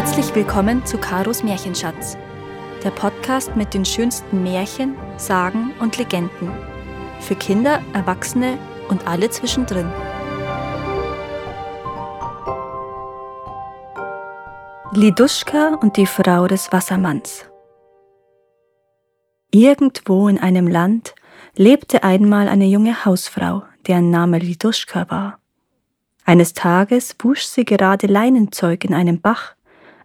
Herzlich willkommen zu Karos Märchenschatz, der Podcast mit den schönsten Märchen, Sagen und Legenden. Für Kinder, Erwachsene und alle zwischendrin. Liduschka und die Frau des Wassermanns. Irgendwo in einem Land lebte einmal eine junge Hausfrau, deren Name Liduschka war. Eines Tages wusch sie gerade Leinenzeug in einem Bach,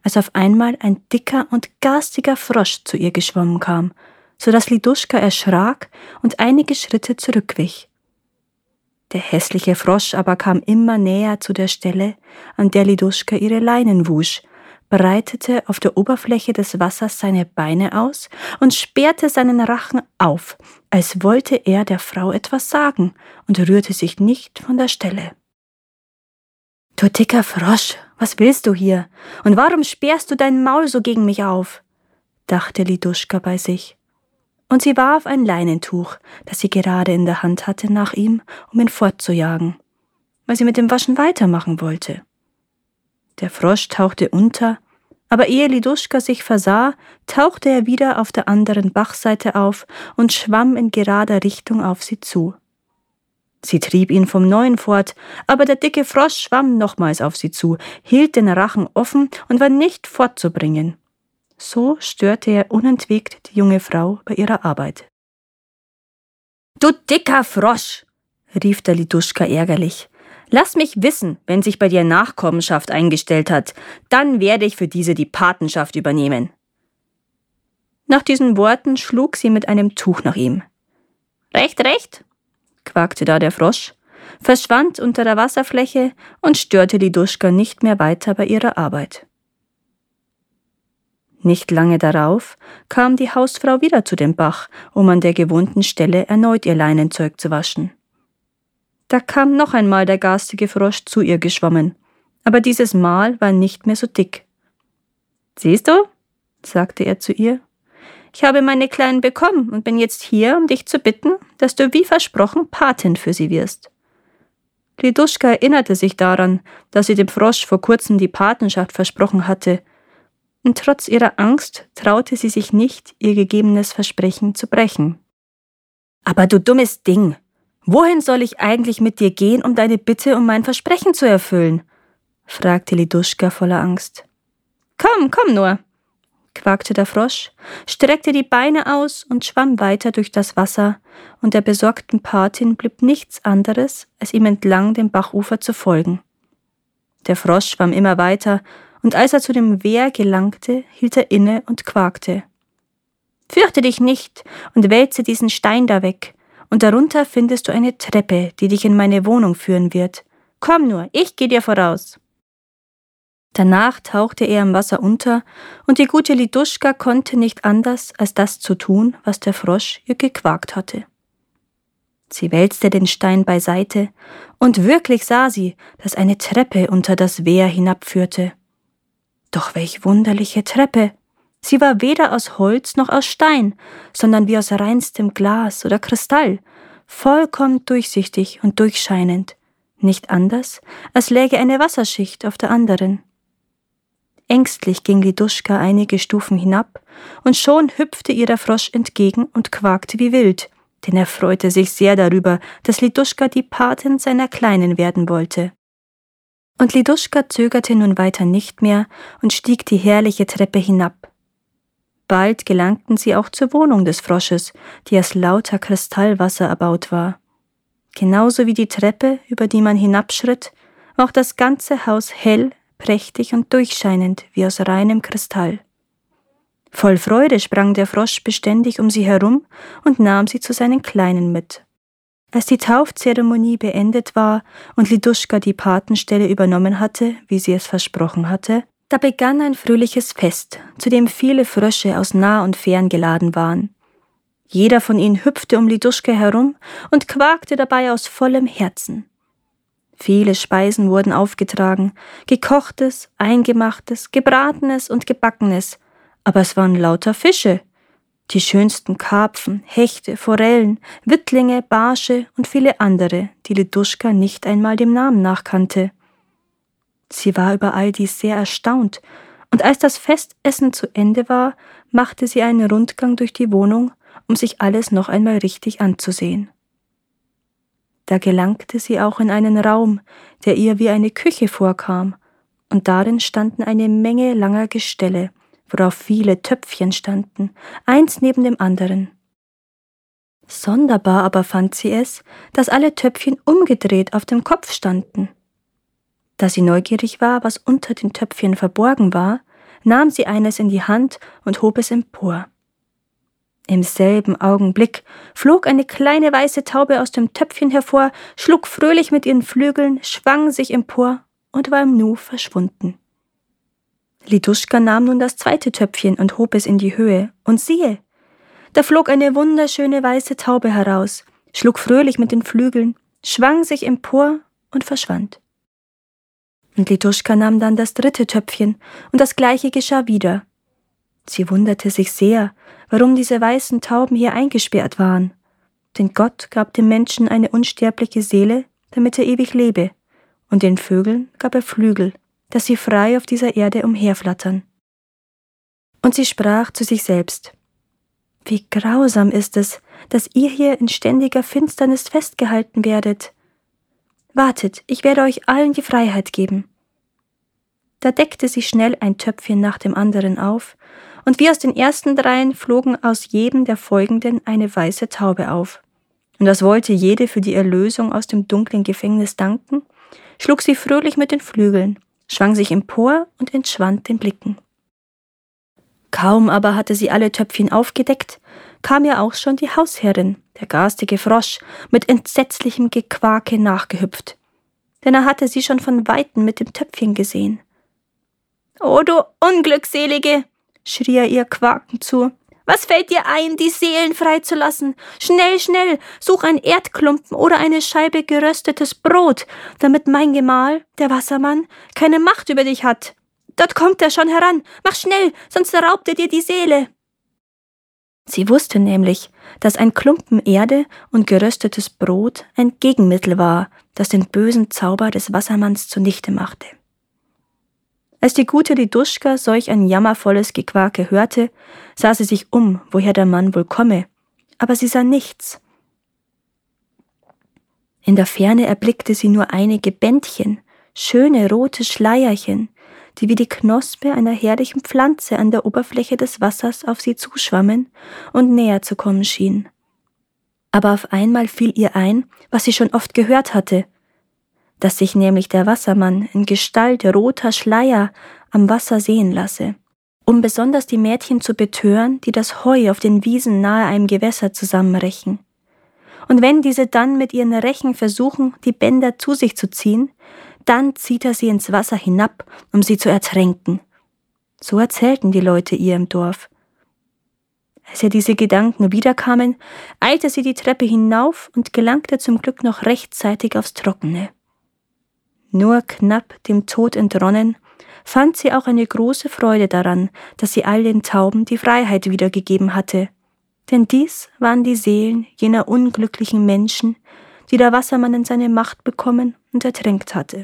als auf einmal ein dicker und garstiger Frosch zu ihr geschwommen kam, so dass Liduschka erschrak und einige Schritte zurückwich. Der hässliche Frosch aber kam immer näher zu der Stelle, an der Liduschka ihre Leinen wusch, breitete auf der Oberfläche des Wassers seine Beine aus und sperrte seinen Rachen auf, als wollte er der Frau etwas sagen und rührte sich nicht von der Stelle. Du dicker Frosch, was willst du hier? Und warum sperrst du dein Maul so gegen mich auf? dachte Liduschka bei sich. Und sie warf ein Leinentuch, das sie gerade in der Hand hatte, nach ihm, um ihn fortzujagen, weil sie mit dem Waschen weitermachen wollte. Der Frosch tauchte unter, aber ehe Liduschka sich versah, tauchte er wieder auf der anderen Bachseite auf und schwamm in gerader Richtung auf sie zu. Sie trieb ihn vom Neuen fort, aber der dicke Frosch schwamm nochmals auf sie zu, hielt den Rachen offen und war nicht fortzubringen. So störte er unentwegt die junge Frau bei ihrer Arbeit. Du dicker Frosch! rief der Liduschka ärgerlich. Lass mich wissen, wenn sich bei dir Nachkommenschaft eingestellt hat, dann werde ich für diese die Patenschaft übernehmen. Nach diesen Worten schlug sie mit einem Tuch nach ihm. Recht, recht, quakte da der Frosch, verschwand unter der Wasserfläche und störte die Duschka nicht mehr weiter bei ihrer Arbeit. Nicht lange darauf kam die Hausfrau wieder zu dem Bach, um an der gewohnten Stelle erneut ihr Leinenzeug zu waschen. Da kam noch einmal der garstige Frosch zu ihr geschwommen, aber dieses Mal war nicht mehr so dick. Siehst du? sagte er zu ihr ich habe meine Kleinen bekommen und bin jetzt hier, um dich zu bitten, dass du wie versprochen Patin für sie wirst. Liduschka erinnerte sich daran, dass sie dem Frosch vor kurzem die Patenschaft versprochen hatte, und trotz ihrer Angst traute sie sich nicht, ihr gegebenes Versprechen zu brechen. Aber du dummes Ding, wohin soll ich eigentlich mit dir gehen, um deine Bitte um mein Versprechen zu erfüllen? fragte Liduschka voller Angst. Komm, komm nur, quakte der Frosch, streckte die Beine aus und schwamm weiter durch das Wasser, und der besorgten Patin blieb nichts anderes, als ihm entlang dem Bachufer zu folgen. Der Frosch schwamm immer weiter, und als er zu dem Wehr gelangte, hielt er inne und quakte. Fürchte dich nicht und wälze diesen Stein da weg, und darunter findest du eine Treppe, die dich in meine Wohnung führen wird. Komm nur, ich geh dir voraus. Danach tauchte er im Wasser unter, und die gute Liduschka konnte nicht anders, als das zu tun, was der Frosch ihr gequakt hatte. Sie wälzte den Stein beiseite, und wirklich sah sie, dass eine Treppe unter das Wehr hinabführte. Doch welch wunderliche Treppe! Sie war weder aus Holz noch aus Stein, sondern wie aus reinstem Glas oder Kristall, vollkommen durchsichtig und durchscheinend, nicht anders, als läge eine Wasserschicht auf der anderen. Ängstlich ging Liduschka einige Stufen hinab, und schon hüpfte ihr der Frosch entgegen und quakte wie wild, denn er freute sich sehr darüber, dass Liduschka die Patin seiner Kleinen werden wollte. Und Liduschka zögerte nun weiter nicht mehr und stieg die herrliche Treppe hinab. Bald gelangten sie auch zur Wohnung des Frosches, die aus lauter Kristallwasser erbaut war. Genauso wie die Treppe, über die man hinabschritt, war auch das ganze Haus hell prächtig und durchscheinend wie aus reinem Kristall. Voll Freude sprang der Frosch beständig um sie herum und nahm sie zu seinen Kleinen mit. Als die Taufzeremonie beendet war und Liduschka die Patenstelle übernommen hatte, wie sie es versprochen hatte, da begann ein fröhliches Fest, zu dem viele Frösche aus nah und fern geladen waren. Jeder von ihnen hüpfte um Liduschka herum und quakte dabei aus vollem Herzen. Viele Speisen wurden aufgetragen, gekochtes, eingemachtes, gebratenes und gebackenes, aber es waren lauter Fische. Die schönsten Karpfen, Hechte, Forellen, Wittlinge, Barsche und viele andere, die Liduschka nicht einmal dem Namen nachkannte. Sie war über all dies sehr erstaunt und als das Festessen zu Ende war, machte sie einen Rundgang durch die Wohnung, um sich alles noch einmal richtig anzusehen. Da gelangte sie auch in einen Raum, der ihr wie eine Küche vorkam, und darin standen eine Menge langer Gestelle, worauf viele Töpfchen standen, eins neben dem anderen. Sonderbar aber fand sie es, dass alle Töpfchen umgedreht auf dem Kopf standen. Da sie neugierig war, was unter den Töpfchen verborgen war, nahm sie eines in die Hand und hob es empor. Im selben Augenblick flog eine kleine weiße Taube aus dem Töpfchen hervor, schlug fröhlich mit ihren Flügeln, schwang sich empor und war im Nu verschwunden. Liduschka nahm nun das zweite Töpfchen und hob es in die Höhe, und siehe, da flog eine wunderschöne weiße Taube heraus, schlug fröhlich mit den Flügeln, schwang sich empor und verschwand. Und Lituschka nahm dann das dritte Töpfchen, und das gleiche geschah wieder. Sie wunderte sich sehr, warum diese weißen Tauben hier eingesperrt waren. Denn Gott gab dem Menschen eine unsterbliche Seele, damit er ewig lebe, und den Vögeln gab er Flügel, dass sie frei auf dieser Erde umherflattern. Und sie sprach zu sich selbst Wie grausam ist es, dass ihr hier in ständiger Finsternis festgehalten werdet. Wartet, ich werde euch allen die Freiheit geben. Da deckte sie schnell ein Töpfchen nach dem anderen auf, und wie aus den ersten dreien flogen aus jedem der folgenden eine weiße Taube auf. Und das wollte jede für die Erlösung aus dem dunklen Gefängnis danken, schlug sie fröhlich mit den Flügeln, schwang sich empor und entschwand den Blicken. Kaum aber hatte sie alle Töpfchen aufgedeckt, kam ihr auch schon die Hausherrin, der garstige Frosch, mit entsetzlichem Gequake nachgehüpft. Denn er hatte sie schon von weitem mit dem Töpfchen gesehen. Oh, du Unglückselige! Schrie er ihr quakend zu. Was fällt dir ein, die Seelen freizulassen? Schnell, schnell, such ein Erdklumpen oder eine Scheibe geröstetes Brot, damit mein Gemahl, der Wassermann, keine Macht über dich hat. Dort kommt er schon heran. Mach schnell, sonst raubt er dir die Seele. Sie wusste nämlich, dass ein Klumpen Erde und geröstetes Brot ein Gegenmittel war, das den bösen Zauber des Wassermanns zunichte machte. Als die gute Liduschka solch ein jammervolles Gequake hörte, sah sie sich um, woher der Mann wohl komme, aber sie sah nichts. In der Ferne erblickte sie nur einige Bändchen, schöne rote Schleierchen, die wie die Knospe einer herrlichen Pflanze an der Oberfläche des Wassers auf sie zuschwammen und näher zu kommen schienen. Aber auf einmal fiel ihr ein, was sie schon oft gehört hatte, dass sich nämlich der Wassermann in Gestalt roter Schleier am Wasser sehen lasse, um besonders die Mädchen zu betören, die das Heu auf den Wiesen nahe einem Gewässer zusammenrechen. Und wenn diese dann mit ihren Rechen versuchen, die Bänder zu sich zu ziehen, dann zieht er sie ins Wasser hinab, um sie zu ertränken. So erzählten die Leute ihr im Dorf. Als ihr diese Gedanken wiederkamen, eilte sie die Treppe hinauf und gelangte zum Glück noch rechtzeitig aufs Trockene. Nur knapp dem Tod entronnen, fand sie auch eine große Freude daran, dass sie all den Tauben die Freiheit wiedergegeben hatte. Denn dies waren die Seelen jener unglücklichen Menschen, die der Wassermann in seine Macht bekommen und ertränkt hatte.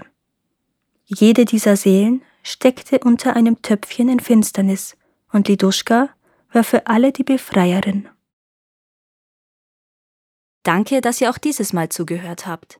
Jede dieser Seelen steckte unter einem Töpfchen in Finsternis, und Liduschka war für alle die Befreierin. Danke, dass ihr auch dieses Mal zugehört habt.